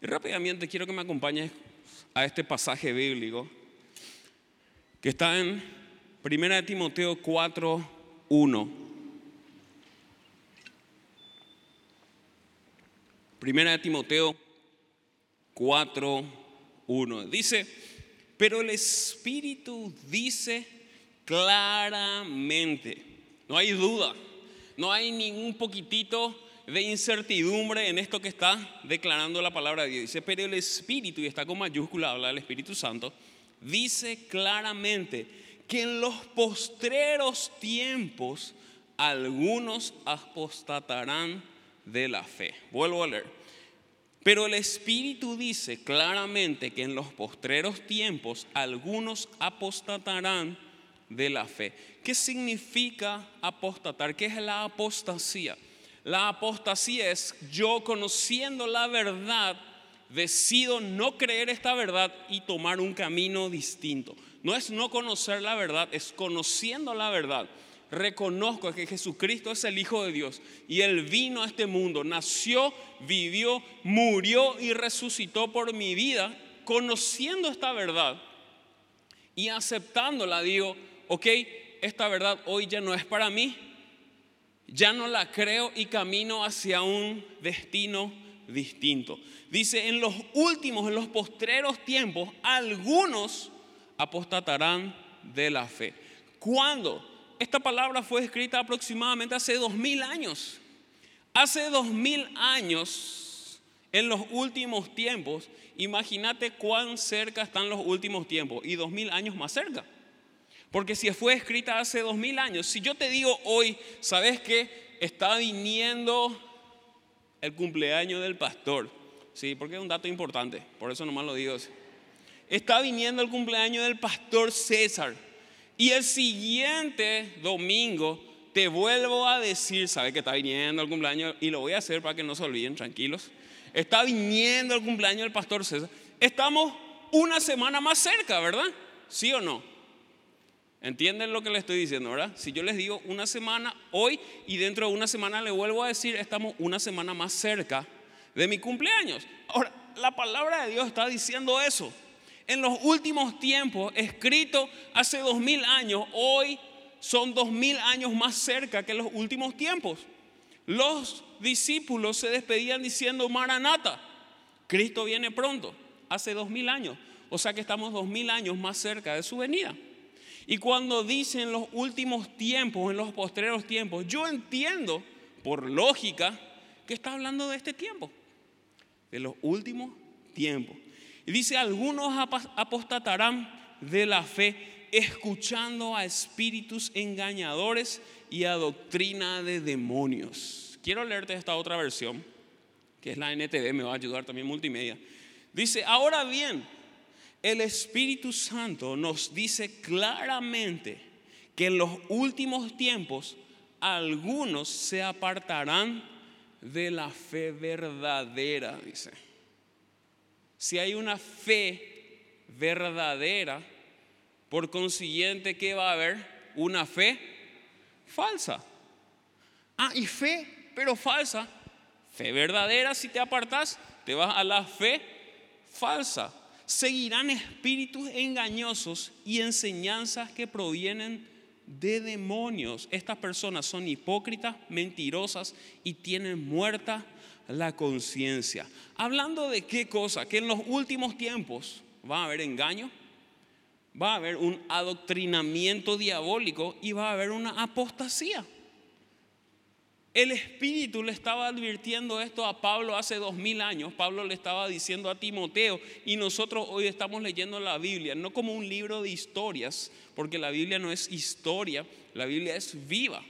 Y rápidamente quiero que me acompañes a este pasaje bíblico que está en 1 Timoteo 4, 1. Primera de Timoteo 4, 1. Dice, pero el Espíritu dice claramente, no hay duda, no hay ningún poquitito de incertidumbre en esto que está declarando la palabra de Dios. Dice, pero el Espíritu, y está con mayúscula, habla del Espíritu Santo, dice claramente que en los postreros tiempos algunos apostatarán de la fe. Vuelvo a leer. Pero el Espíritu dice claramente que en los postreros tiempos algunos apostatarán de la fe. ¿Qué significa apostatar? ¿Qué es la apostasía? La apostasía es yo conociendo la verdad, decido no creer esta verdad y tomar un camino distinto. No es no conocer la verdad, es conociendo la verdad. Reconozco que Jesucristo es el Hijo de Dios y Él vino a este mundo, nació, vivió, murió y resucitó por mi vida. Conociendo esta verdad y aceptándola, digo, ok, esta verdad hoy ya no es para mí, ya no la creo y camino hacia un destino distinto. Dice, en los últimos, en los postreros tiempos, algunos apostatarán de la fe. ¿Cuándo? Esta palabra fue escrita aproximadamente hace dos mil años. Hace dos mil años, en los últimos tiempos, imagínate cuán cerca están los últimos tiempos y dos mil años más cerca. Porque si fue escrita hace dos mil años, si yo te digo hoy, ¿sabes qué? Está viniendo el cumpleaños del pastor. Sí, porque es un dato importante, por eso nomás lo digo está viniendo el cumpleaños del pastor César. Y el siguiente domingo te vuelvo a decir, ¿sabes que está viniendo el cumpleaños? Y lo voy a hacer para que no se olviden, tranquilos. Está viniendo el cumpleaños del pastor César. Estamos una semana más cerca, ¿verdad? ¿Sí o no? ¿Entienden lo que les estoy diciendo, verdad? Si yo les digo una semana hoy y dentro de una semana le vuelvo a decir, estamos una semana más cerca de mi cumpleaños. Ahora, la palabra de Dios está diciendo eso en los últimos tiempos, escrito hace dos mil años, hoy son dos mil años más cerca que los últimos tiempos. Los discípulos se despedían diciendo, Maranata, Cristo viene pronto, hace dos mil años. O sea que estamos dos mil años más cerca de su venida. Y cuando dicen los últimos tiempos, en los postreros tiempos, yo entiendo por lógica que está hablando de este tiempo, de los últimos tiempos. Y dice, algunos apostatarán de la fe escuchando a espíritus engañadores y a doctrina de demonios. Quiero leerte esta otra versión, que es la NTV, me va a ayudar también multimedia. Dice, ahora bien, el Espíritu Santo nos dice claramente que en los últimos tiempos algunos se apartarán de la fe verdadera, dice si hay una fe verdadera, por consiguiente, ¿qué va a haber? Una fe falsa. Ah, y fe, pero falsa. Fe verdadera, si te apartas, te vas a la fe falsa. Seguirán espíritus engañosos y enseñanzas que provienen de demonios. Estas personas son hipócritas, mentirosas y tienen muerta la conciencia. Hablando de qué cosa? Que en los últimos tiempos va a haber engaño, va a haber un adoctrinamiento diabólico y va a haber una apostasía. El Espíritu le estaba advirtiendo esto a Pablo hace dos mil años. Pablo le estaba diciendo a Timoteo y nosotros hoy estamos leyendo la Biblia, no como un libro de historias, porque la Biblia no es historia, la Biblia es viva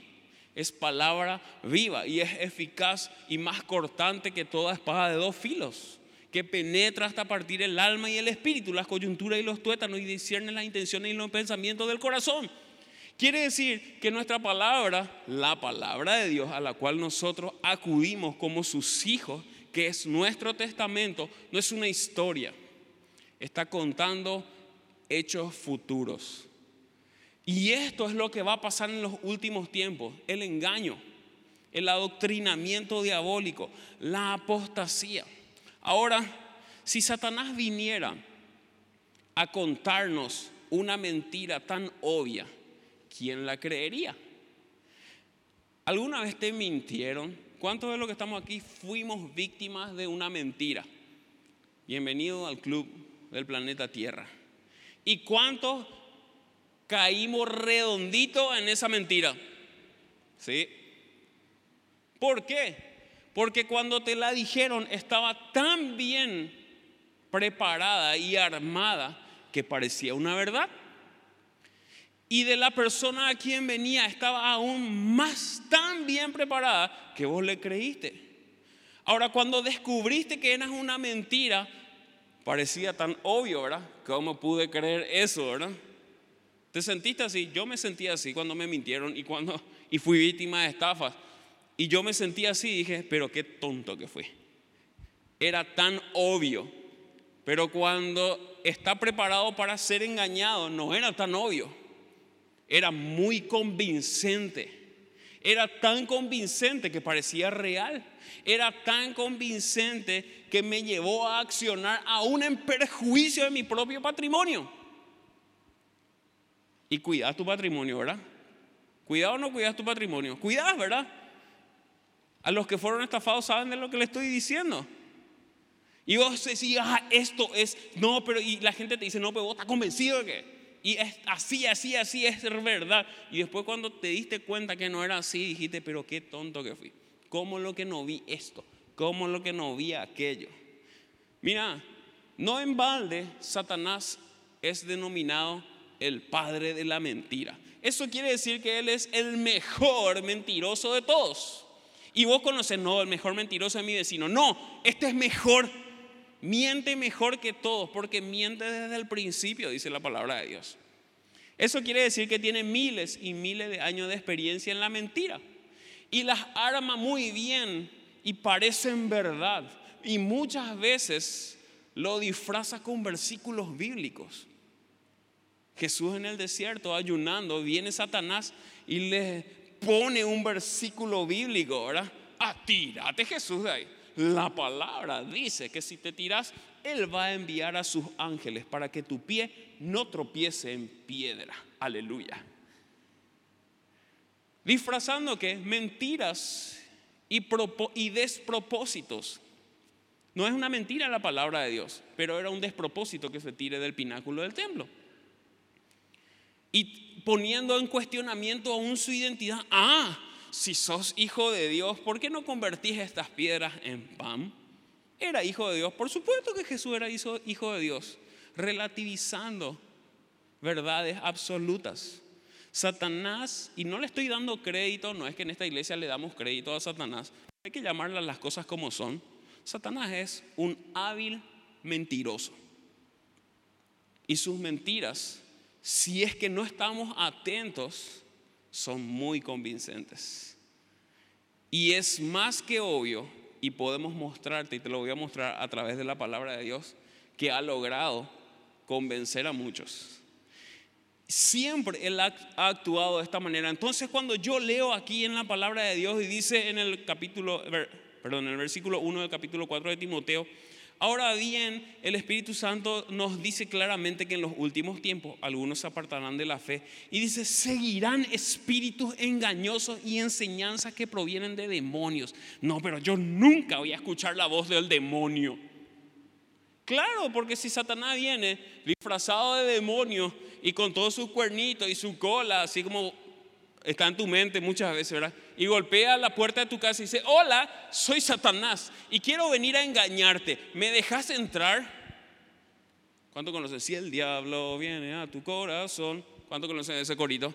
es palabra viva y es eficaz y más cortante que toda espada de dos filos, que penetra hasta partir el alma y el espíritu, las coyunturas y los tuétanos y discierne las intenciones y los pensamientos del corazón. Quiere decir que nuestra palabra, la palabra de Dios a la cual nosotros acudimos como sus hijos, que es nuestro testamento, no es una historia, está contando hechos futuros. Y esto es lo que va a pasar en los últimos tiempos, el engaño, el adoctrinamiento diabólico, la apostasía. Ahora, si Satanás viniera a contarnos una mentira tan obvia, ¿quién la creería? ¿Alguna vez te mintieron? ¿Cuántos de los que estamos aquí fuimos víctimas de una mentira? Bienvenido al club del planeta Tierra. ¿Y cuántos caímos redondito en esa mentira? ¿Sí? ¿Por qué? Porque cuando te la dijeron estaba tan bien preparada y armada que parecía una verdad. Y de la persona a quien venía estaba aún más tan bien preparada que vos le creíste. Ahora, cuando descubriste que eras una mentira, parecía tan obvio, ¿verdad? ¿Cómo pude creer eso, verdad? ¿Te sentiste así? Yo me sentía así cuando me mintieron y cuando y fui víctima de estafas. Y yo me sentía así y dije, pero qué tonto que fui. Era tan obvio. Pero cuando está preparado para ser engañado, no era tan obvio. Era muy convincente. Era tan convincente que parecía real. Era tan convincente que me llevó a accionar aún en perjuicio de mi propio patrimonio. Y cuidas tu patrimonio, ¿verdad? Cuidado o no cuidas tu patrimonio. Cuidas, ¿verdad? A los que fueron estafados saben de lo que le estoy diciendo. Y vos decís, ah, esto es, no, pero y la gente te dice, no, pero vos estás convencido de que. Y es así, así, así es verdad. Y después cuando te diste cuenta que no era así, dijiste, pero qué tonto que fui. ¿Cómo lo que no vi esto? ¿Cómo lo que no vi aquello? Mira, no en balde Satanás es denominado el padre de la mentira. Eso quiere decir que él es el mejor mentiroso de todos. Y vos conoces, no, el mejor mentiroso de mi vecino. No, este es mejor. Miente mejor que todos, porque miente desde el principio, dice la palabra de Dios. Eso quiere decir que tiene miles y miles de años de experiencia en la mentira. Y las arma muy bien y parecen verdad. Y muchas veces lo disfraza con versículos bíblicos. Jesús en el desierto ayunando, viene Satanás y le pone un versículo bíblico, ¿verdad? Atírate Jesús de ahí. La palabra dice que si te tiras, Él va a enviar a sus ángeles para que tu pie no tropiece en piedra. Aleluya. Disfrazando que mentiras y, despropósitos. No es una mentira la palabra de Dios, pero era un despropósito que se tire del pináculo del templo y poniendo en cuestionamiento aún su identidad. Ah, si sos hijo de Dios, ¿por qué no convertís estas piedras en pan? Era hijo de Dios, por supuesto que Jesús era hijo de Dios, relativizando verdades absolutas. Satanás, y no le estoy dando crédito, no es que en esta iglesia le damos crédito a Satanás, hay que llamarlas las cosas como son. Satanás es un hábil mentiroso. Y sus mentiras si es que no estamos atentos, son muy convincentes. Y es más que obvio, y podemos mostrarte, y te lo voy a mostrar a través de la palabra de Dios, que ha logrado convencer a muchos. Siempre Él ha actuado de esta manera. Entonces cuando yo leo aquí en la palabra de Dios y dice en el capítulo, perdón, en el versículo 1 del capítulo 4 de Timoteo, Ahora bien, el Espíritu Santo nos dice claramente que en los últimos tiempos algunos se apartarán de la fe y dice, seguirán espíritus engañosos y enseñanzas que provienen de demonios. No, pero yo nunca voy a escuchar la voz del demonio. Claro, porque si Satanás viene disfrazado de demonio y con todos sus cuernitos y su cola, así como está en tu mente muchas veces, ¿verdad? Y golpea la puerta de tu casa y dice, hola, soy Satanás y quiero venir a engañarte. ¿Me dejas entrar? ¿Cuánto conoces? Si el diablo viene a tu corazón. ¿Cuánto conocen ese corito?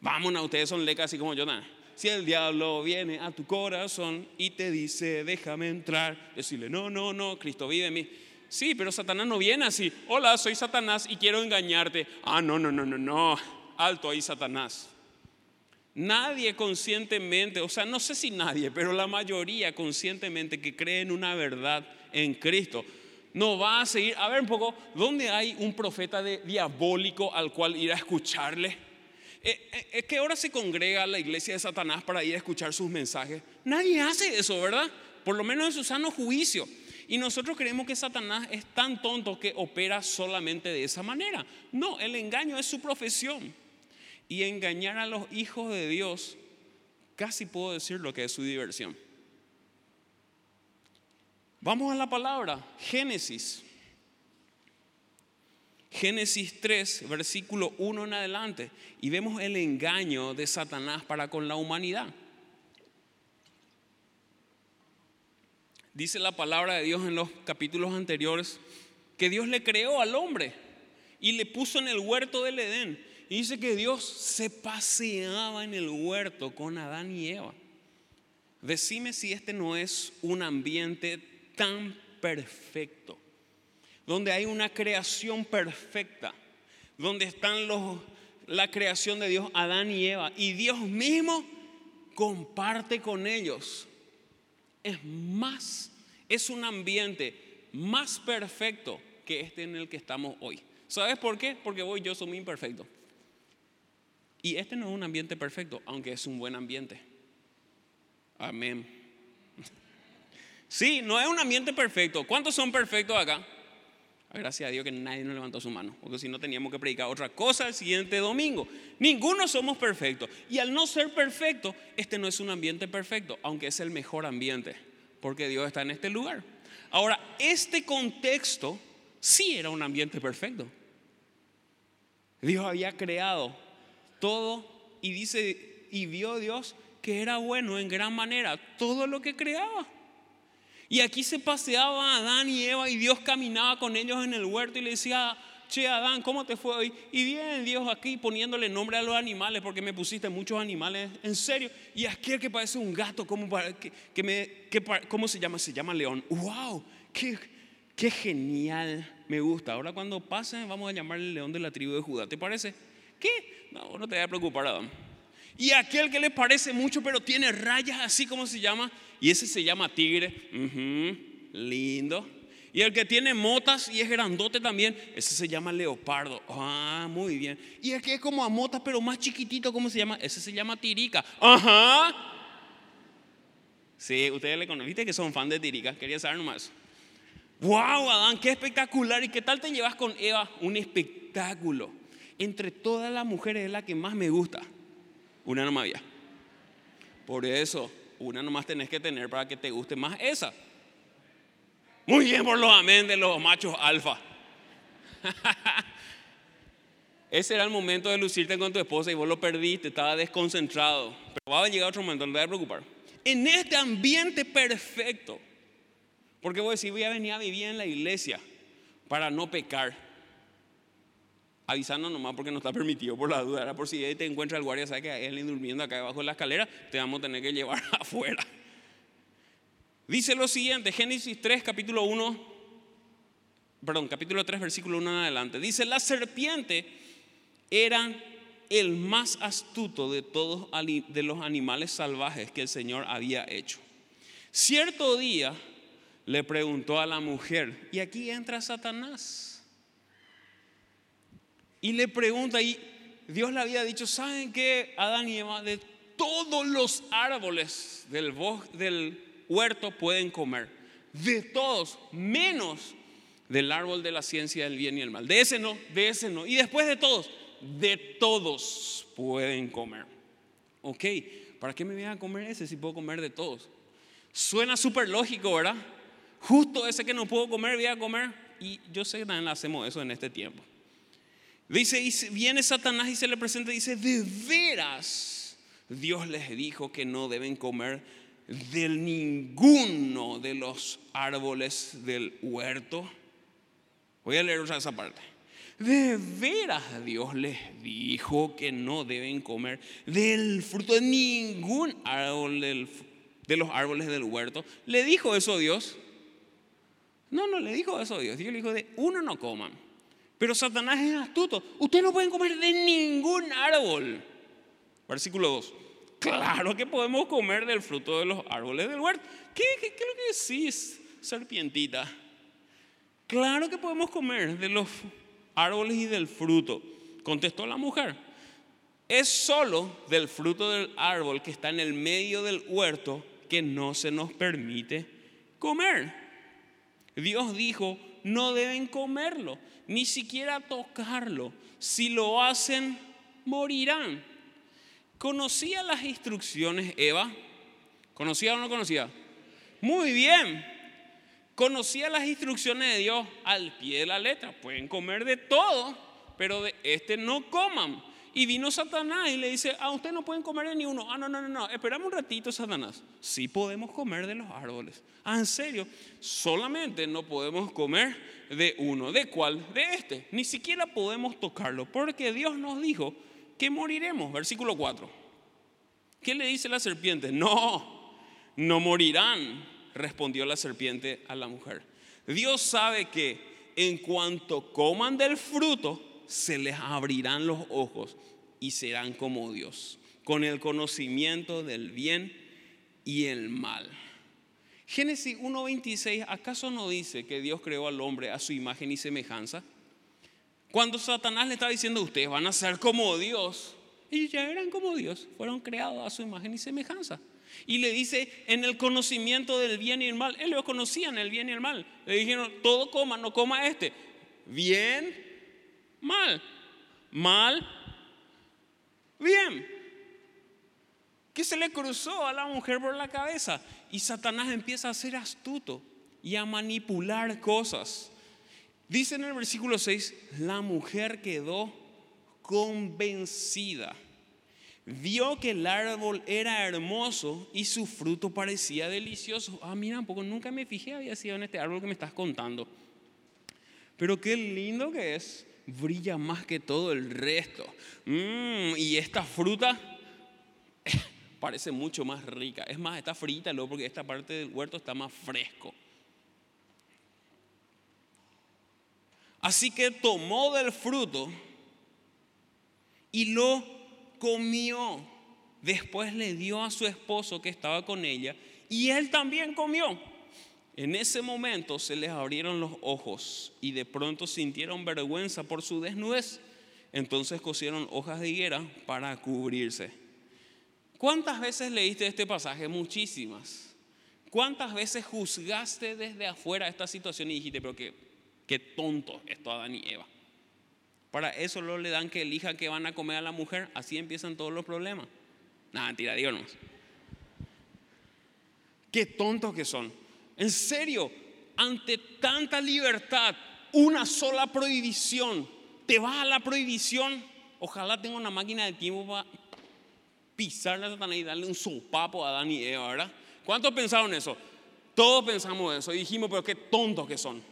Vámonos, ustedes son lecas así como yo. Nada. Si el diablo viene a tu corazón y te dice, déjame entrar, decirle, no, no, no, Cristo vive en mí. Sí, pero Satanás no viene así. Hola, soy Satanás y quiero engañarte. Ah, no, no, no, no, no. Alto ahí, Satanás. Nadie conscientemente, o sea, no sé si nadie, pero la mayoría conscientemente que cree en una verdad en Cristo, no va a seguir. A ver un poco, ¿dónde hay un profeta diabólico al cual ir a escucharle? Eh, eh, ¿Es que ahora se congrega la iglesia de Satanás para ir a escuchar sus mensajes? Nadie hace eso, ¿verdad? Por lo menos en su sano juicio. Y nosotros creemos que Satanás es tan tonto que opera solamente de esa manera. No, el engaño es su profesión. Y engañar a los hijos de Dios, casi puedo decir lo que es su diversión. Vamos a la palabra, Génesis. Génesis 3, versículo 1 en adelante, y vemos el engaño de Satanás para con la humanidad. Dice la palabra de Dios en los capítulos anteriores que Dios le creó al hombre y le puso en el huerto del Edén. Y dice que Dios se paseaba en el huerto con Adán y Eva. Decime si este no es un ambiente tan perfecto, donde hay una creación perfecta, donde están la creación de Dios, Adán y Eva, y Dios mismo comparte con ellos es más, es un ambiente más perfecto que este en el que estamos hoy. ¿Sabes por qué? Porque vos y yo somos imperfectos. Y este no es un ambiente perfecto, aunque es un buen ambiente. Amén. Sí, no es un ambiente perfecto. ¿Cuántos son perfectos acá? Gracias a Dios que nadie nos levantó su mano, porque si no teníamos que predicar otra cosa el siguiente domingo. Ninguno somos perfectos. Y al no ser perfecto, este no es un ambiente perfecto, aunque es el mejor ambiente, porque Dios está en este lugar. Ahora, este contexto sí era un ambiente perfecto. Dios había creado todo y dice, y vio Dios que era bueno en gran manera todo lo que creaba. Y aquí se paseaba Adán y Eva y Dios caminaba con ellos en el huerto y le decía, che Adán, ¿cómo te fue hoy? Y viene Dios aquí poniéndole nombre a los animales porque me pusiste muchos animales, en serio. Y aquel que parece un gato, ¿cómo, que, ¿cómo se llama? Se llama león. ¡Wow! ¡Qué, qué genial! Me gusta. Ahora cuando pase vamos a llamarle león de la tribu de Judá. ¿Te parece? ¿Qué? No, no te voy a preocupar, Adán. Y aquel que le parece mucho pero tiene rayas así como se llama, y ese se llama tigre. lindo. Y el que tiene motas y es grandote también, ese se llama leopardo. Ah, muy bien. Y el que es como a motas pero más chiquitito, ¿cómo se llama? Ese se llama tirica. Ajá. Sí, ustedes le conocen, viste que son fan de tirica, quería saber nomás. Wow, Adán, qué espectacular. ¿Y qué tal te llevas con Eva? Un espectáculo. Entre todas las mujeres es la que más me gusta. Una nomás había. Por eso una nomás tenés que tener para que te guste más esa. Muy bien por los amén de los machos alfa. Ese era el momento de lucirte con tu esposa y vos lo perdiste, estaba desconcentrado. Pero va a llegar otro momento, no te voy a preocupar. En este ambiente perfecto, porque vos decís, voy a venir a vivir en la iglesia para no pecar avisando nomás porque no está permitido por la duda. Era por si te encuentra el guardia, sabe que hay alguien durmiendo acá debajo de la escalera, te vamos a tener que llevar afuera. Dice lo siguiente, Génesis 3, capítulo 1, perdón, capítulo 3, versículo 1 en adelante. Dice, la serpiente era el más astuto de todos de los animales salvajes que el Señor había hecho. Cierto día le preguntó a la mujer, y aquí entra Satanás y le pregunta, y Dios le había dicho, ¿saben qué, Adán y Eva? De todos los árboles del, del huerto pueden comer. De todos, menos del árbol de la ciencia del bien y el mal. De ese no, de ese no. Y después de todos, de todos pueden comer. Ok, ¿para qué me voy a comer ese si puedo comer de todos? Suena súper lógico, ¿verdad? Justo ese que no puedo comer, voy a comer. Y yo sé que también hacemos eso en este tiempo. Dice, y viene Satanás y se le presenta dice, de veras, Dios les dijo que no deben comer de ninguno de los árboles del huerto. Voy a leer otra esa parte. De veras Dios les dijo que no deben comer del fruto de ningún árbol de los árboles del huerto. ¿Le dijo eso Dios? No, no le dijo eso Dios. Dios le dijo de uno no coman. Pero Satanás es astuto. Ustedes no pueden comer de ningún árbol. Versículo 2. Claro que podemos comer del fruto de los árboles del huerto. ¿Qué, qué, es lo que decís, serpientita? Claro que podemos comer de los árboles y del fruto. Contestó la mujer. Es solo del fruto del árbol que está en el medio del huerto que no se nos permite comer. Dios dijo, no deben comerlo, ni siquiera tocarlo. Si lo hacen, morirán. ¿Conocía las instrucciones Eva? ¿Conocía o no conocía? Muy bien. Conocía las instrucciones de Dios al pie de la letra. Pueden comer de todo, pero de este no coman. Y vino Satanás y le dice, ah, ustedes no pueden comer de ni uno. Ah, no, no, no, no, esperamos un ratito, Satanás. Sí podemos comer de los árboles. Ah, en serio, solamente no podemos comer de uno. ¿De cuál? De este. Ni siquiera podemos tocarlo, porque Dios nos dijo que moriremos. Versículo 4. ¿Qué le dice la serpiente? No, no morirán, respondió la serpiente a la mujer. Dios sabe que en cuanto coman del fruto, se les abrirán los ojos y serán como Dios, con el conocimiento del bien y el mal. Génesis 1.26, ¿acaso no dice que Dios creó al hombre a su imagen y semejanza? Cuando Satanás le está diciendo, ustedes van a ser como Dios, ellos ya eran como Dios, fueron creados a su imagen y semejanza. Y le dice, en el conocimiento del bien y el mal, ellos lo conocían el bien y el mal. Le dijeron, todo coma, no coma este. Bien, mal. Mal, bien. ¿Qué se le cruzó a la mujer por la cabeza? Y Satanás empieza a ser astuto y a manipular cosas. Dice en el versículo 6, la mujer quedó convencida. Vio que el árbol era hermoso y su fruto parecía delicioso. Ah, mira, un poco nunca me fijé había sido en este árbol que me estás contando. Pero qué lindo que es brilla más que todo el resto. Mm, y esta fruta parece mucho más rica. Es más, está frita luego porque esta parte del huerto está más fresco. Así que tomó del fruto y lo comió. Después le dio a su esposo que estaba con ella y él también comió. En ese momento se les abrieron los ojos y de pronto sintieron vergüenza por su desnudez. Entonces cosieron hojas de higuera para cubrirse. ¿Cuántas veces leíste este pasaje? Muchísimas. ¿Cuántas veces juzgaste desde afuera esta situación y dijiste, pero qué, qué tonto esto Adán y Eva? Para eso lo le dan que elijan que van a comer a la mujer. Así empiezan todos los problemas. Nada, mentira, digo Qué tontos que son. En serio, ante tanta libertad, una sola prohibición, te vas a la prohibición. Ojalá tenga una máquina de tiempo para pisarle a Satanás y darle un sopapo a Adán y Eva, ¿verdad? ¿Cuántos pensaron eso? Todos pensamos eso y dijimos, pero qué tontos que son.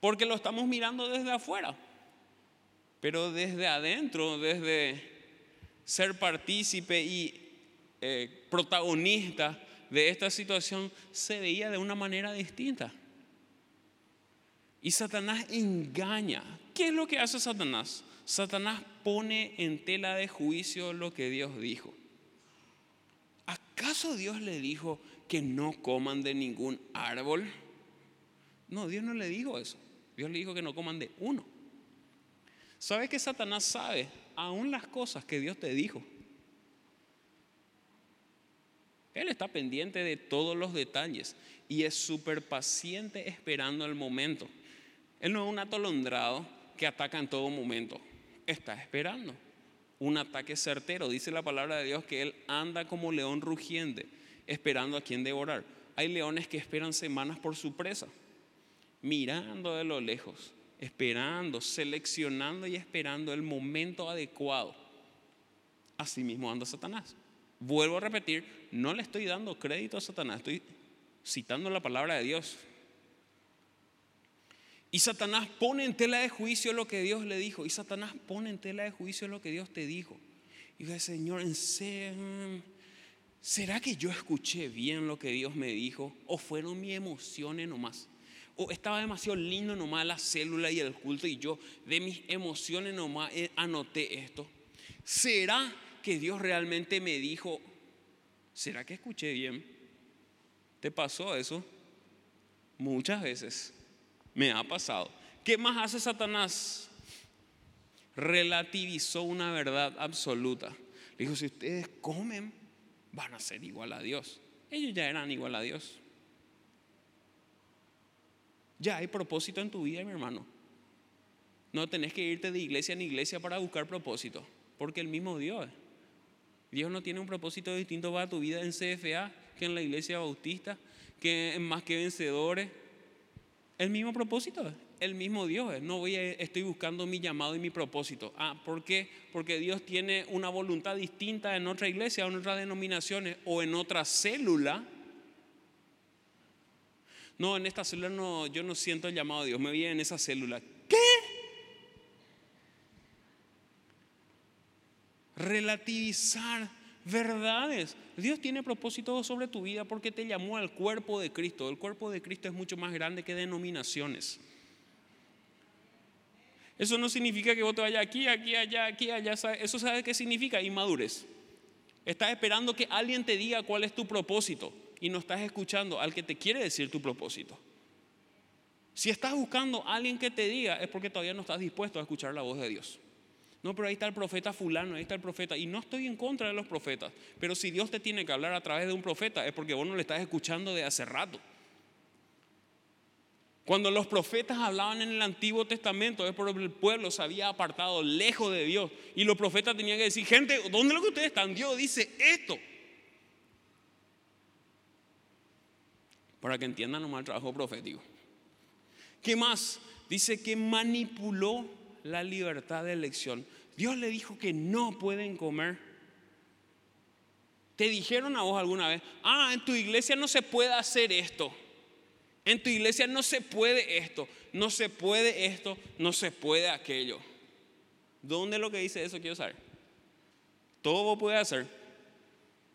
Porque lo estamos mirando desde afuera. Pero desde adentro, desde ser partícipe y eh, protagonista de esta situación se veía de una manera distinta. Y Satanás engaña. ¿Qué es lo que hace Satanás? Satanás pone en tela de juicio lo que Dios dijo. ¿Acaso Dios le dijo que no coman de ningún árbol? No, Dios no le dijo eso. Dios le dijo que no coman de uno. ¿Sabes que Satanás sabe aún las cosas que Dios te dijo? Él está pendiente de todos los detalles y es súper paciente esperando el momento. Él no es un atolondrado que ataca en todo momento. Está esperando un ataque certero. Dice la palabra de Dios que Él anda como león rugiente, esperando a quien devorar. Hay leones que esperan semanas por su presa, mirando de lo lejos, esperando, seleccionando y esperando el momento adecuado. Así mismo anda Satanás. Vuelvo a repetir, no le estoy dando crédito a Satanás, estoy citando la palabra de Dios. Y Satanás pone en tela de juicio lo que Dios le dijo. Y Satanás pone en tela de juicio lo que Dios te dijo. Y dice, Señor. ¿será que yo escuché bien lo que Dios me dijo? ¿O fueron mis emociones nomás? ¿O estaba demasiado lindo nomás la célula y el culto y yo de mis emociones nomás anoté esto? ¿Será que Dios realmente me dijo, ¿será que escuché bien? ¿Te pasó eso? Muchas veces me ha pasado. ¿Qué más hace Satanás? Relativizó una verdad absoluta. dijo, si ustedes comen, van a ser igual a Dios. Ellos ya eran igual a Dios. Ya hay propósito en tu vida, mi hermano. No tenés que irte de iglesia en iglesia para buscar propósito, porque el mismo Dios. Dios no tiene un propósito distinto para tu vida en CFA que en la iglesia bautista, que en más que vencedores. El mismo propósito, el mismo Dios. No voy a, estoy buscando mi llamado y mi propósito. Ah, ¿por qué? Porque Dios tiene una voluntad distinta en otra iglesia, en otras denominaciones o en otra célula. No, en esta célula no, yo no siento el llamado de Dios, me voy en esa célula. ¿Qué? Relativizar verdades. Dios tiene propósito sobre tu vida porque te llamó al cuerpo de Cristo. El cuerpo de Cristo es mucho más grande que denominaciones. Eso no significa que vos te vayas aquí, aquí, allá, aquí, allá. Eso sabe qué significa inmadurez. Estás esperando que alguien te diga cuál es tu propósito y no estás escuchando al que te quiere decir tu propósito. Si estás buscando a alguien que te diga es porque todavía no estás dispuesto a escuchar la voz de Dios. No, pero ahí está el profeta fulano, ahí está el profeta. Y no estoy en contra de los profetas. Pero si Dios te tiene que hablar a través de un profeta es porque vos no le estás escuchando de hace rato. Cuando los profetas hablaban en el Antiguo Testamento es porque el pueblo se había apartado lejos de Dios. Y los profetas tenían que decir, gente, ¿dónde es lo que ustedes están? Dios dice esto. Para que entiendan nomás el trabajo profético. ¿Qué más? Dice que manipuló la libertad de elección. Dios le dijo que no pueden comer. ¿Te dijeron a vos alguna vez, ah, en tu iglesia no se puede hacer esto? En tu iglesia no se puede esto, no se puede esto, no se puede aquello. ¿Dónde lo que dice eso? Quiero saber. Todo vos puedes hacer.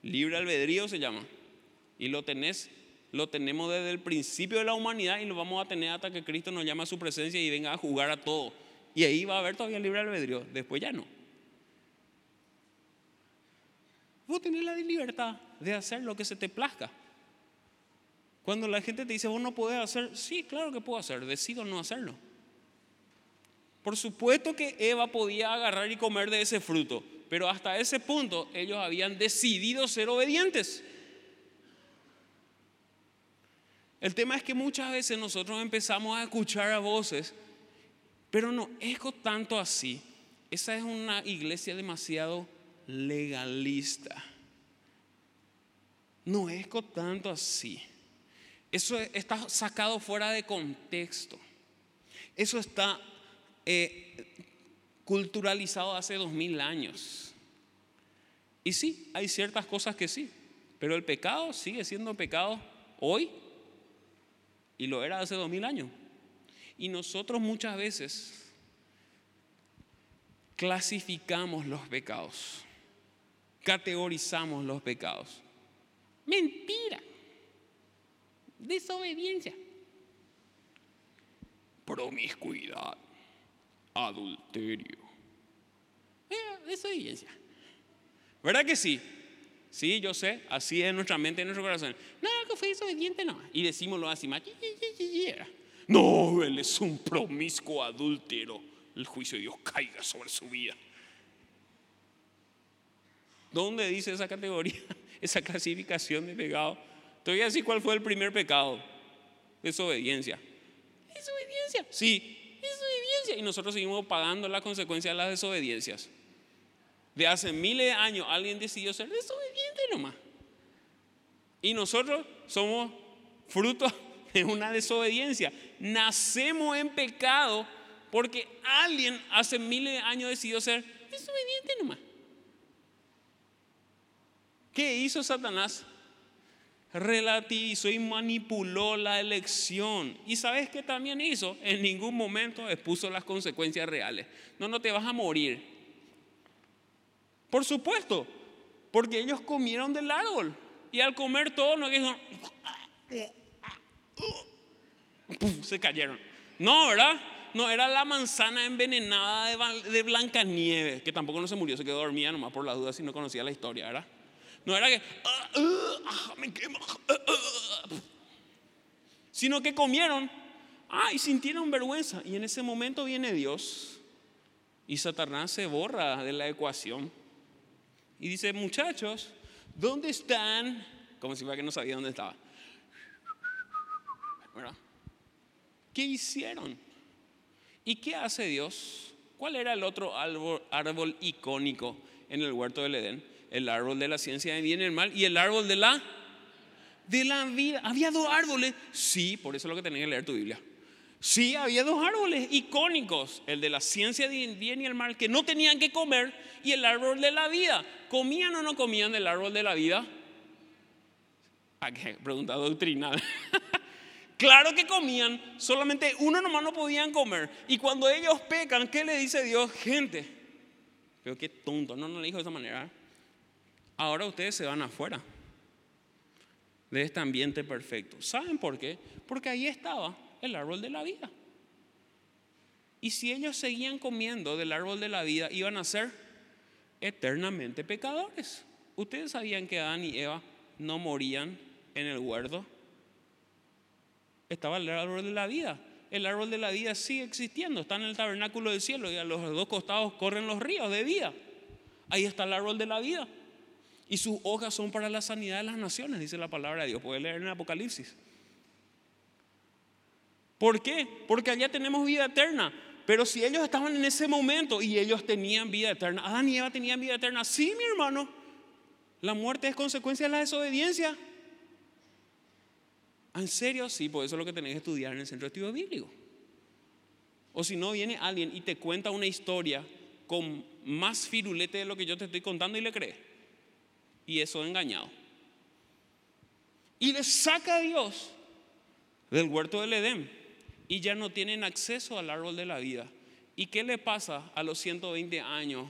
Libre albedrío se llama. Y lo tenés, lo tenemos desde el principio de la humanidad y lo vamos a tener hasta que Cristo nos llame a su presencia y venga a jugar a todo. Y ahí va a haber todavía libre albedrío. Después ya no. Vos tenés la libertad de hacer lo que se te plazca. Cuando la gente te dice, vos no podés hacer, sí, claro que puedo hacer, decido no hacerlo. Por supuesto que Eva podía agarrar y comer de ese fruto, pero hasta ese punto ellos habían decidido ser obedientes. El tema es que muchas veces nosotros empezamos a escuchar a voces, pero no es tanto así. Esa es una iglesia demasiado legalista. No es tanto así. Eso está sacado fuera de contexto. Eso está eh, culturalizado hace dos mil años. Y sí, hay ciertas cosas que sí, pero el pecado sigue siendo pecado hoy y lo era hace dos mil años. Y nosotros muchas veces clasificamos los pecados, categorizamos los pecados. Mentira. Desobediencia. Promiscuidad. Adulterio. Eh, desobediencia. ¿Verdad que sí? Sí, yo sé, así es nuestra mente y nuestro corazón. No, que fue desobediente, no. Y decímoslo así más. No, él es un promiscuo adúltero. El juicio de Dios caiga sobre su vida. ¿Dónde dice esa categoría, esa clasificación de pecado? Te voy a decir cuál fue el primer pecado. Desobediencia. Desobediencia. Sí, desobediencia. Y nosotros seguimos pagando las consecuencias de las desobediencias. De hace miles de años alguien decidió ser desobediente nomás. Y nosotros somos fruto de una desobediencia. Nacemos en pecado porque alguien hace miles de años decidió ser desobediente nomás. ¿Qué hizo Satanás? relativizó y manipuló la elección. ¿Y sabes qué también hizo? En ningún momento expuso las consecuencias reales. No, no te vas a morir. Por supuesto, porque ellos comieron del árbol. Y al comer todo, no se cayeron. No, ¿verdad? No, era la manzana envenenada de, de Blancanieves, que tampoco no se murió, se quedó dormida nomás por las dudas si no conocía la historia, ¿verdad? No era que, ah, ah, ah, me quemo, sino que comieron, y sintieron vergüenza. Y en ese momento viene Dios y Satanás se borra de la ecuación y dice, muchachos, ¿dónde están? Como si fuera que no sabía dónde estaba. ¿Qué hicieron? ¿Y qué hace Dios? ¿Cuál era el otro árbol, árbol icónico en el huerto del Edén? El árbol de la ciencia de bien y el mal y el árbol de la de la vida. ¿Había dos árboles? Sí, por eso es lo que tenés que leer tu Biblia. Sí, había dos árboles icónicos, el de la ciencia del bien y el mal, que no tenían que comer, y el árbol de la vida. ¿Comían o no comían del árbol de la vida? ¿A qué? Pregunta doctrinal. claro que comían, solamente uno nomás no podían comer. Y cuando ellos pecan, ¿qué le dice Dios? Gente, pero qué tonto, no, no le dijo de esa manera. Ahora ustedes se van afuera de este ambiente perfecto. ¿Saben por qué? Porque ahí estaba el árbol de la vida. Y si ellos seguían comiendo del árbol de la vida, iban a ser eternamente pecadores. Ustedes sabían que Adán y Eva no morían en el huerto. Estaba el árbol de la vida. El árbol de la vida sigue existiendo, está en el tabernáculo del cielo y a los dos costados corren los ríos de vida. Ahí está el árbol de la vida. Y sus hojas son para la sanidad de las naciones, dice la palabra de Dios. Puede leer en Apocalipsis. ¿Por qué? Porque allá tenemos vida eterna. Pero si ellos estaban en ese momento y ellos tenían vida eterna, Adán y Eva tenían vida eterna, sí, mi hermano, la muerte es consecuencia de la desobediencia. ¿En serio? Sí, por eso es lo que tenés que estudiar en el centro de estudio bíblico. O si no, viene alguien y te cuenta una historia con más firulete de lo que yo te estoy contando y le crees y eso engañado. Y le saca a Dios del huerto del Edén y ya no tienen acceso al árbol de la vida. ¿Y qué le pasa a los 120 años,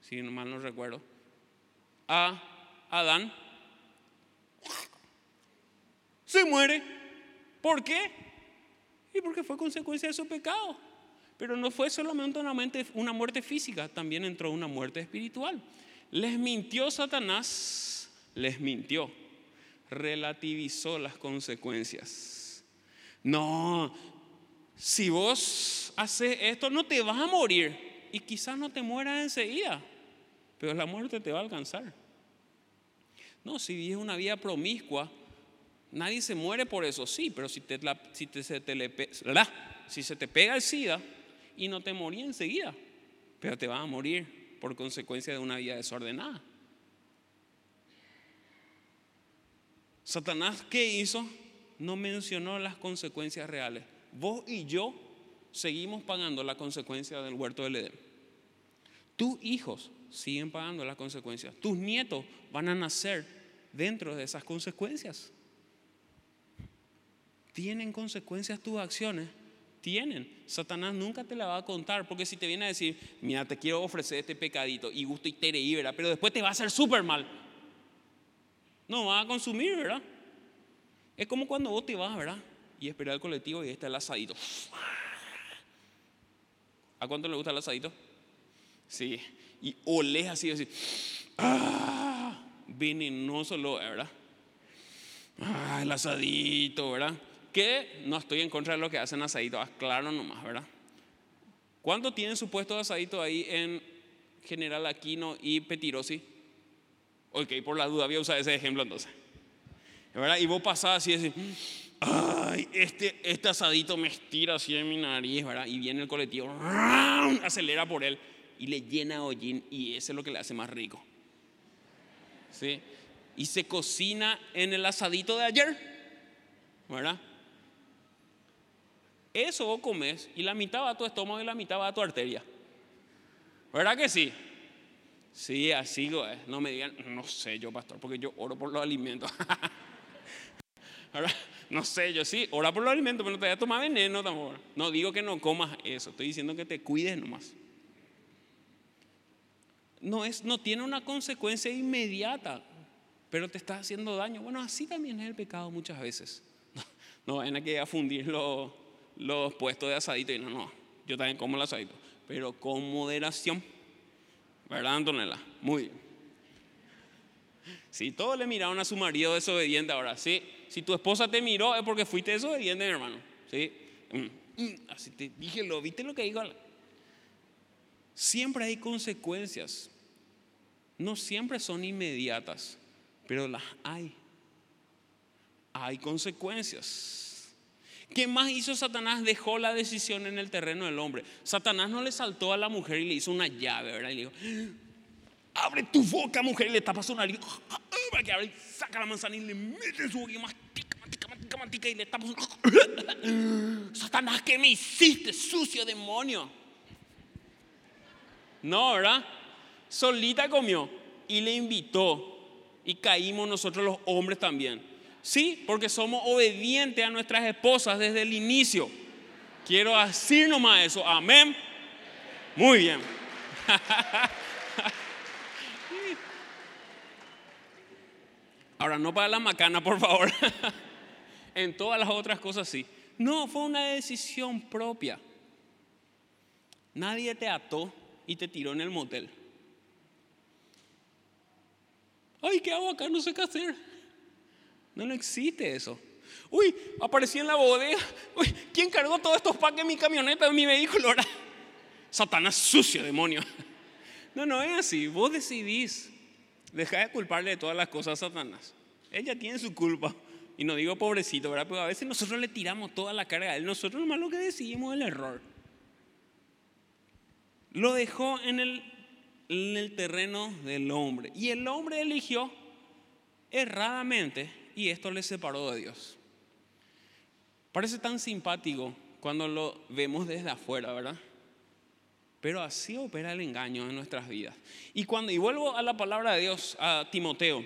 si mal no recuerdo, a Adán? Se muere. ¿Por qué? Y porque fue consecuencia de su pecado. Pero no fue solamente una, una muerte física, también entró una muerte espiritual. Les mintió Satanás, les mintió, relativizó las consecuencias. No, si vos haces esto no te vas a morir y quizás no te mueras enseguida, pero la muerte te va a alcanzar. No, si vives una vida promiscua, nadie se muere por eso, sí, pero si, te, se te pega el SIDA y no te morí enseguida, pero te vas a morir por consecuencia de una vida desordenada. Satanás, ¿qué hizo? No mencionó las consecuencias reales. Vos y yo seguimos pagando la consecuencia del huerto del Edén. Tus hijos siguen pagando las consecuencias. Tus nietos van a nacer dentro de esas consecuencias. Tienen consecuencias tus acciones tienen. Satanás nunca te la va a contar, porque si te viene a decir, mira, te quiero ofrecer este pecadito y gusto y tereí, ¿verdad? Pero después te va a hacer súper mal. No va a consumir, ¿verdad? Es como cuando vos te vas, ¿verdad? Y esperar el colectivo y está el asadito. ¿A cuánto le gusta el asadito? Sí. Y olés así, así. ¡Ah! Venenoso lo, ¿verdad? ¡Ah! El asadito, ¿verdad? Que no estoy en contra de lo que hacen asadito, claro nomás, ¿verdad? ¿Cuánto tienen su puesto de asadito ahí en General Aquino y Petirosi? Ok, por la duda voy a usar ese ejemplo entonces. ¿Verdad? Y vos pasás así, así, ay, este, este asadito me estira así en mi nariz, ¿verdad? Y viene el colectivo, acelera por él y le llena hollín y eso es lo que le hace más rico. ¿Sí? Y se cocina en el asadito de ayer, ¿verdad? Eso vos comes y la mitad va a tu estómago y la mitad va a tu arteria. ¿Verdad que sí? Sí, así No me digan, no sé yo, pastor, porque yo oro por los alimentos. No sé, yo sí, ora por los alimentos, pero no te voy a tomar veneno tampoco. No digo que no comas eso, estoy diciendo que te cuides nomás. No, es, no tiene una consecuencia inmediata, pero te está haciendo daño. Bueno, así también es el pecado muchas veces. No, no que a fundirlo los puestos de asadito y no, no, yo también como el asadito, pero con moderación. ¿Verdad, Antonella? Muy bien. Si todos le miraron a su marido desobediente ahora, sí. Si tu esposa te miró es porque fuiste desobediente, mi hermano. ¿sí? Mm, así te dije, lo viste lo que dijo. Siempre hay consecuencias. No siempre son inmediatas, pero las hay. Hay consecuencias. ¿Qué más hizo Satanás? Dejó la decisión en el terreno del hombre. Satanás no le saltó a la mujer y le hizo una llave, ¿verdad? Y le dijo, abre tu boca, mujer, y le tapa su nariz. Para que abre, saca la manzana y le mete su boca y mastica, mastica, mastica, mastica y le tapa su... Satanás, ¿qué me hiciste, sucio demonio? No, ¿verdad? Solita comió y le invitó. Y caímos nosotros los hombres también. Sí, porque somos obedientes a nuestras esposas desde el inicio. Quiero decir nomás eso. Amén. Muy bien. Ahora, no para la macana, por favor. en todas las otras cosas sí. No, fue una decisión propia. Nadie te ató y te tiró en el motel. Ay, ¿qué hago acá? No sé qué hacer. No, no existe eso. Uy, aparecí en la bodega. Uy, ¿quién cargó todos estos paques en mi camioneta, en mi vehículo? Ahora, Satanás sucio, demonio. No, no es así. Vos decidís. Deja de culparle de todas las cosas a Satanás. Ella tiene su culpa. Y no digo pobrecito, ¿verdad? Pero a veces nosotros le tiramos toda la carga a él. Nosotros nomás lo que decidimos es el error. Lo dejó en el, en el terreno del hombre. Y el hombre eligió erradamente y esto le separó de Dios. Parece tan simpático cuando lo vemos desde afuera, ¿verdad? Pero así opera el engaño en nuestras vidas. Y cuando y vuelvo a la palabra de Dios a Timoteo.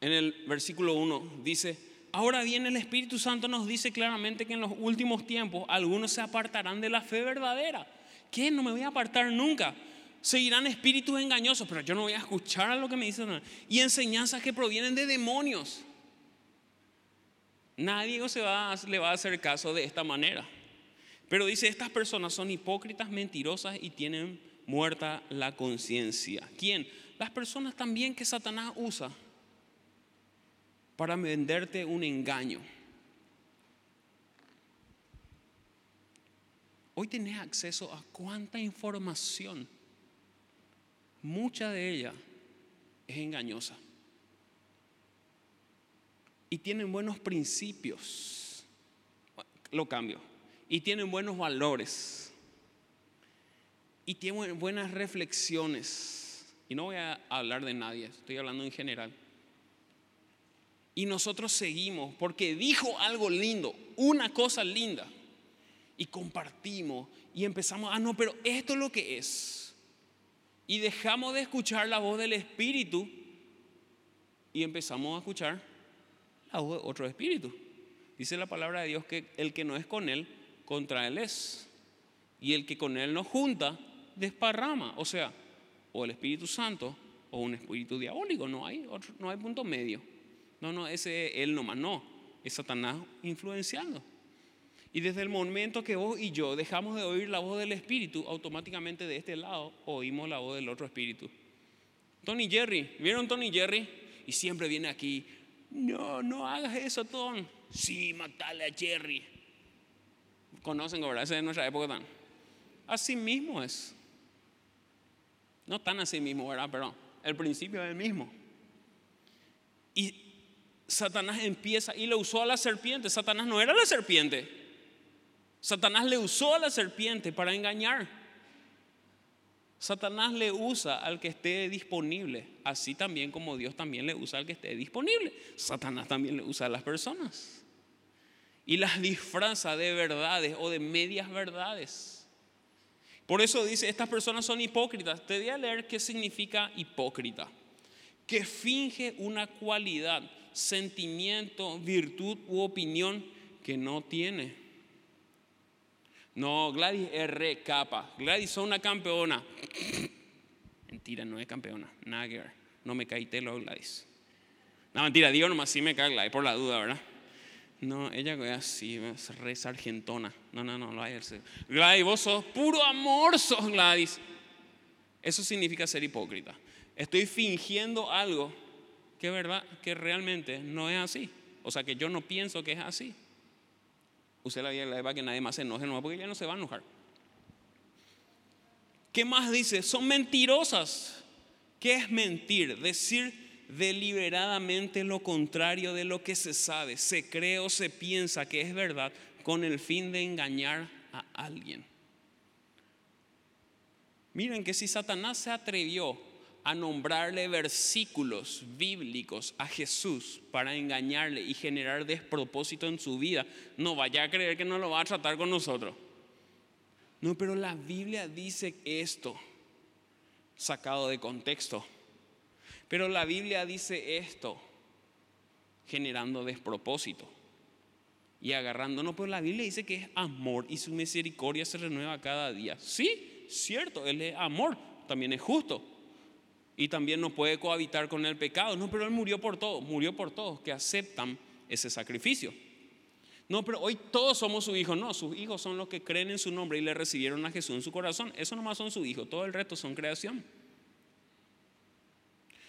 En el versículo 1 dice, ahora bien el Espíritu Santo nos dice claramente que en los últimos tiempos algunos se apartarán de la fe verdadera. ¿Qué? No me voy a apartar nunca seguirán espíritus engañosos, pero yo no voy a escuchar a lo que me dicen. Y enseñanzas que provienen de demonios. Nadie se va, le va a hacer caso de esta manera. Pero dice, estas personas son hipócritas, mentirosas y tienen muerta la conciencia. ¿Quién? Las personas también que Satanás usa para venderte un engaño. Hoy tenés acceso a cuánta información mucha de ella es engañosa. Y tienen buenos principios. Lo cambio. Y tienen buenos valores. Y tienen buenas reflexiones. Y no voy a hablar de nadie, estoy hablando en general. Y nosotros seguimos porque dijo algo lindo, una cosa linda. Y compartimos y empezamos, ah, no, pero esto es lo que es y dejamos de escuchar la voz del Espíritu y empezamos a escuchar la voz de otro Espíritu. Dice la palabra de Dios que el que no es con Él, contra Él es. Y el que con Él no junta, desparrama. O sea, o el Espíritu Santo o un espíritu diabólico. No hay, no hay punto medio. No, no, ese es Él nomás. No, es Satanás influenciando. Y desde el momento que vos y yo dejamos de oír la voz del Espíritu, automáticamente de este lado oímos la voz del otro Espíritu. Tony Jerry, ¿vieron Tony Jerry? Y siempre viene aquí, no, no hagas eso, Tony. Sí, matale a Jerry. Conocen, ¿verdad? Esa es nuestra época tan. Así mismo es. No tan así mismo, ¿verdad? Pero el principio es el mismo. Y Satanás empieza y lo usó a la serpiente. Satanás no era la serpiente. Satanás le usó a la serpiente para engañar. Satanás le usa al que esté disponible, así también como Dios también le usa al que esté disponible. Satanás también le usa a las personas. Y las disfraza de verdades o de medias verdades. Por eso dice, estas personas son hipócritas. Te voy a leer qué significa hipócrita. Que finge una cualidad, sentimiento, virtud u opinión que no tiene. No, Gladys es re capa. Gladys es una campeona. mentira, no es campeona. Nada que ver. No me caí telo, Gladys. No, mentira, digo nomás sí me cae Gladys, por la duda, ¿verdad? No, ella es así, es re sargentona. No, no, no, hay. Gladys, vos sos puro amor, sos Gladys. Eso significa ser hipócrita. Estoy fingiendo algo que verdad, que realmente no es así. O sea, que yo no pienso que es así. Usted la vida para que nadie más se enoje, no, porque ella no se va a enojar. ¿Qué más dice? Son mentirosas. ¿Qué es mentir? Decir deliberadamente lo contrario de lo que se sabe, se cree o se piensa que es verdad con el fin de engañar a alguien. Miren que si Satanás se atrevió a nombrarle versículos bíblicos a Jesús para engañarle y generar despropósito en su vida, no vaya a creer que no lo va a tratar con nosotros. No, pero la Biblia dice esto, sacado de contexto. Pero la Biblia dice esto, generando despropósito y agarrándonos. Pero la Biblia dice que es amor y su misericordia se renueva cada día. Sí, cierto, Él es amor, también es justo. Y también no puede cohabitar con el pecado. No, pero Él murió por todos, murió por todos que aceptan ese sacrificio. No, pero hoy todos somos sus hijos. No, sus hijos son los que creen en su nombre y le recibieron a Jesús en su corazón. Eso nomás son sus hijos. Todo el resto son creación.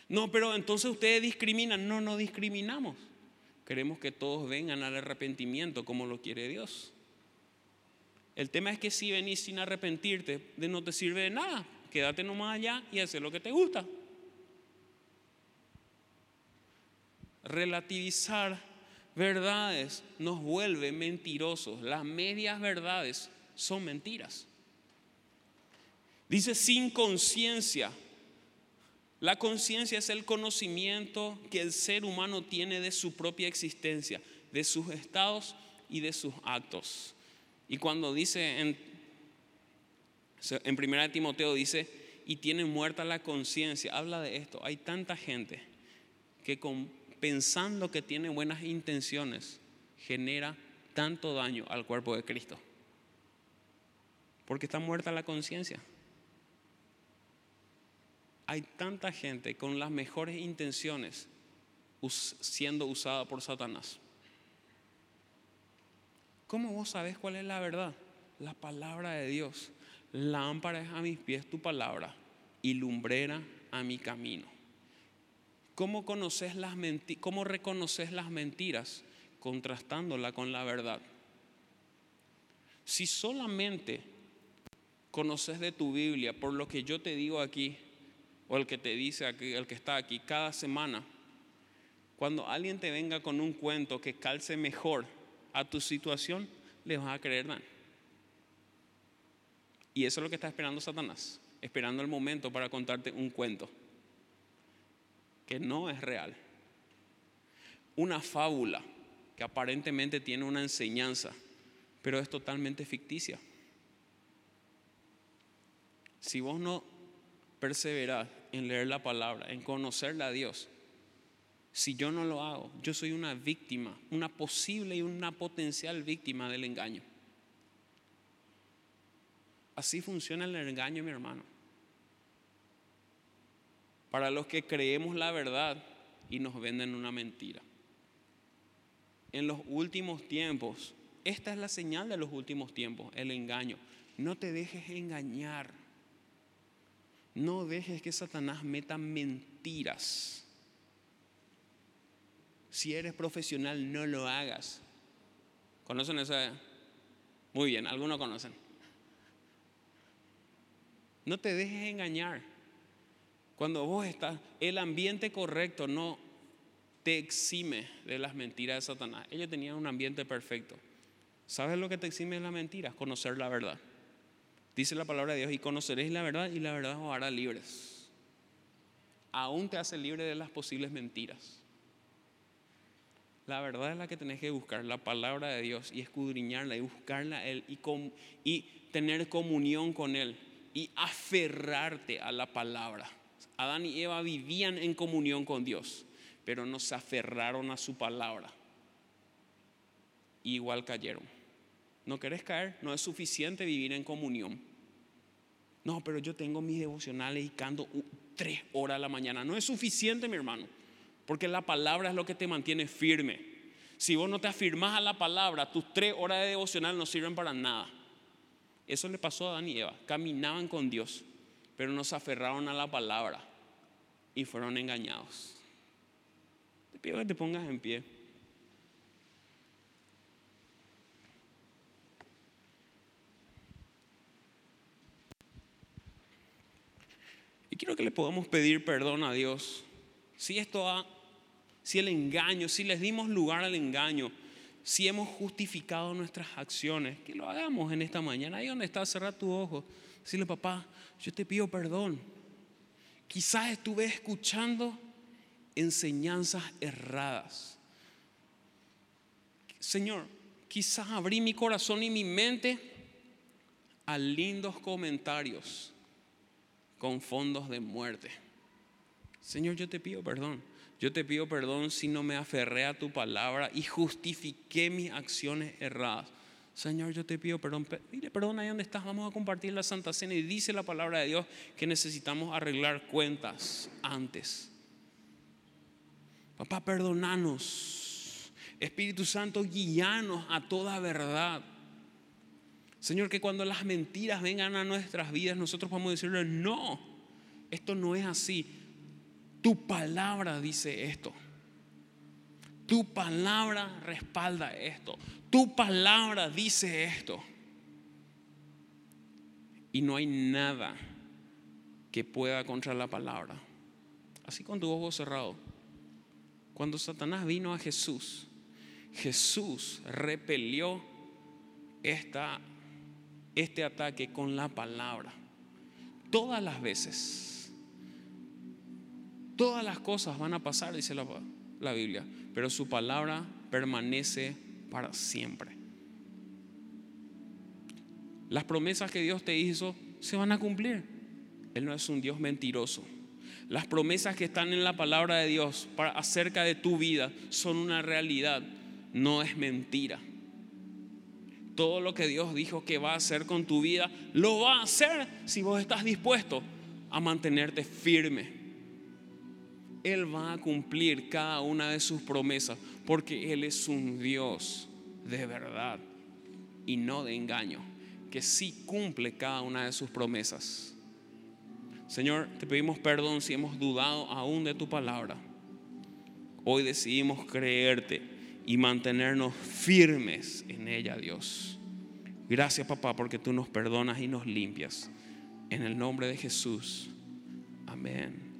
No, pero entonces ustedes discriminan. No, no discriminamos. Queremos que todos vengan al arrepentimiento como lo quiere Dios. El tema es que si venís sin arrepentirte, no te sirve de nada. Quédate nomás allá y haz lo que te gusta. Relativizar verdades nos vuelve mentirosos. Las medias verdades son mentiras. Dice sin conciencia. La conciencia es el conocimiento que el ser humano tiene de su propia existencia, de sus estados y de sus actos. Y cuando dice en, en 1 Timoteo dice, y tiene muerta la conciencia, habla de esto. Hay tanta gente que pensando que tiene buenas intenciones genera tanto daño al cuerpo de Cristo. Porque está muerta la conciencia. Hay tanta gente con las mejores intenciones siendo usada por Satanás. ¿Cómo vos sabés cuál es la verdad? La palabra de Dios. Lámpara es a mis pies tu palabra y lumbrera a mi camino. ¿Cómo, conoces las ¿Cómo reconoces las mentiras? Contrastándola con la verdad. Si solamente conoces de tu Biblia por lo que yo te digo aquí, o el que te dice aquí, el que está aquí cada semana, cuando alguien te venga con un cuento que calce mejor a tu situación, le vas a creer dan. Y eso es lo que está esperando Satanás, esperando el momento para contarte un cuento que no es real. Una fábula que aparentemente tiene una enseñanza, pero es totalmente ficticia. Si vos no perseverás en leer la palabra, en conocerla a Dios, si yo no lo hago, yo soy una víctima, una posible y una potencial víctima del engaño. Así funciona el engaño, mi hermano. Para los que creemos la verdad y nos venden una mentira. En los últimos tiempos, esta es la señal de los últimos tiempos, el engaño. No te dejes engañar. No dejes que Satanás meta mentiras si eres profesional, no lo hagas. ¿Conocen esa? Muy bien, algunos conocen. No te dejes engañar. Cuando vos estás, el ambiente correcto no te exime de las mentiras de Satanás. Ellos tenían un ambiente perfecto. ¿Sabes lo que te exime de las mentiras? Conocer la verdad. Dice la palabra de Dios, y conoceréis la verdad y la verdad os hará libres. Aún te hace libre de las posibles mentiras. La verdad es la que tenés que buscar, la palabra de Dios, y escudriñarla y buscarla a Él y, y tener comunión con Él y aferrarte a la palabra. Adán y Eva vivían en comunión con Dios, pero no se aferraron a su palabra. igual cayeron. ¿No querés caer? No es suficiente vivir en comunión. No, pero yo tengo mis devocionales y canto tres horas a la mañana. No es suficiente, mi hermano. Porque la palabra es lo que te mantiene firme. Si vos no te afirmás a la palabra, tus tres horas de devocional no sirven para nada. Eso le pasó a Adán y Eva. Caminaban con Dios, pero no se aferraron a la palabra y fueron engañados. Te pido que te pongas en pie. Y quiero que le podamos pedir perdón a Dios si esto ha, si el engaño, si les dimos lugar al engaño, si hemos justificado nuestras acciones, que lo hagamos en esta mañana. Ahí donde está, cerrar tu ojo. Decirle, papá, yo te pido perdón. Quizás estuve escuchando enseñanzas erradas. Señor, quizás abrí mi corazón y mi mente a lindos comentarios con fondos de muerte. Señor, yo te pido perdón. Yo te pido perdón si no me aferré a tu palabra y justifiqué mis acciones erradas. Señor, yo te pido perdón. Dile perdón ahí donde estás. Vamos a compartir la Santa Cena y dice la palabra de Dios que necesitamos arreglar cuentas antes. Papá, perdonanos. Espíritu Santo, guíanos a toda verdad. Señor, que cuando las mentiras vengan a nuestras vidas, nosotros podamos decirle, no, esto no es así. Tu palabra dice esto. Tu palabra respalda esto. Tu palabra dice esto. Y no hay nada que pueda contra la palabra. Así con tu ojo cerrado. Cuando Satanás vino a Jesús, Jesús repelió esta, este ataque con la palabra. Todas las veces Todas las cosas van a pasar, dice la, Biblia, pero su palabra permanece para siempre. Las promesas que Dios te hizo se van a cumplir. Él no es un Dios mentiroso. Las promesas que están en la palabra de Dios para, acerca de tu vida son una realidad, no es mentira. Todo lo que Dios dijo que va a hacer con tu vida, lo va a hacer si vos estás dispuesto a mantenerte firme. Él va a cumplir cada una de sus promesas porque Él es un Dios de verdad y no de engaño, que sí cumple cada una de sus promesas. Señor, te pedimos perdón si hemos dudado aún de tu palabra. Hoy decidimos creerte y mantenernos firmes en ella, Dios. Gracias, papá, porque tú nos perdonas y nos limpias. En el nombre de Jesús. Amén.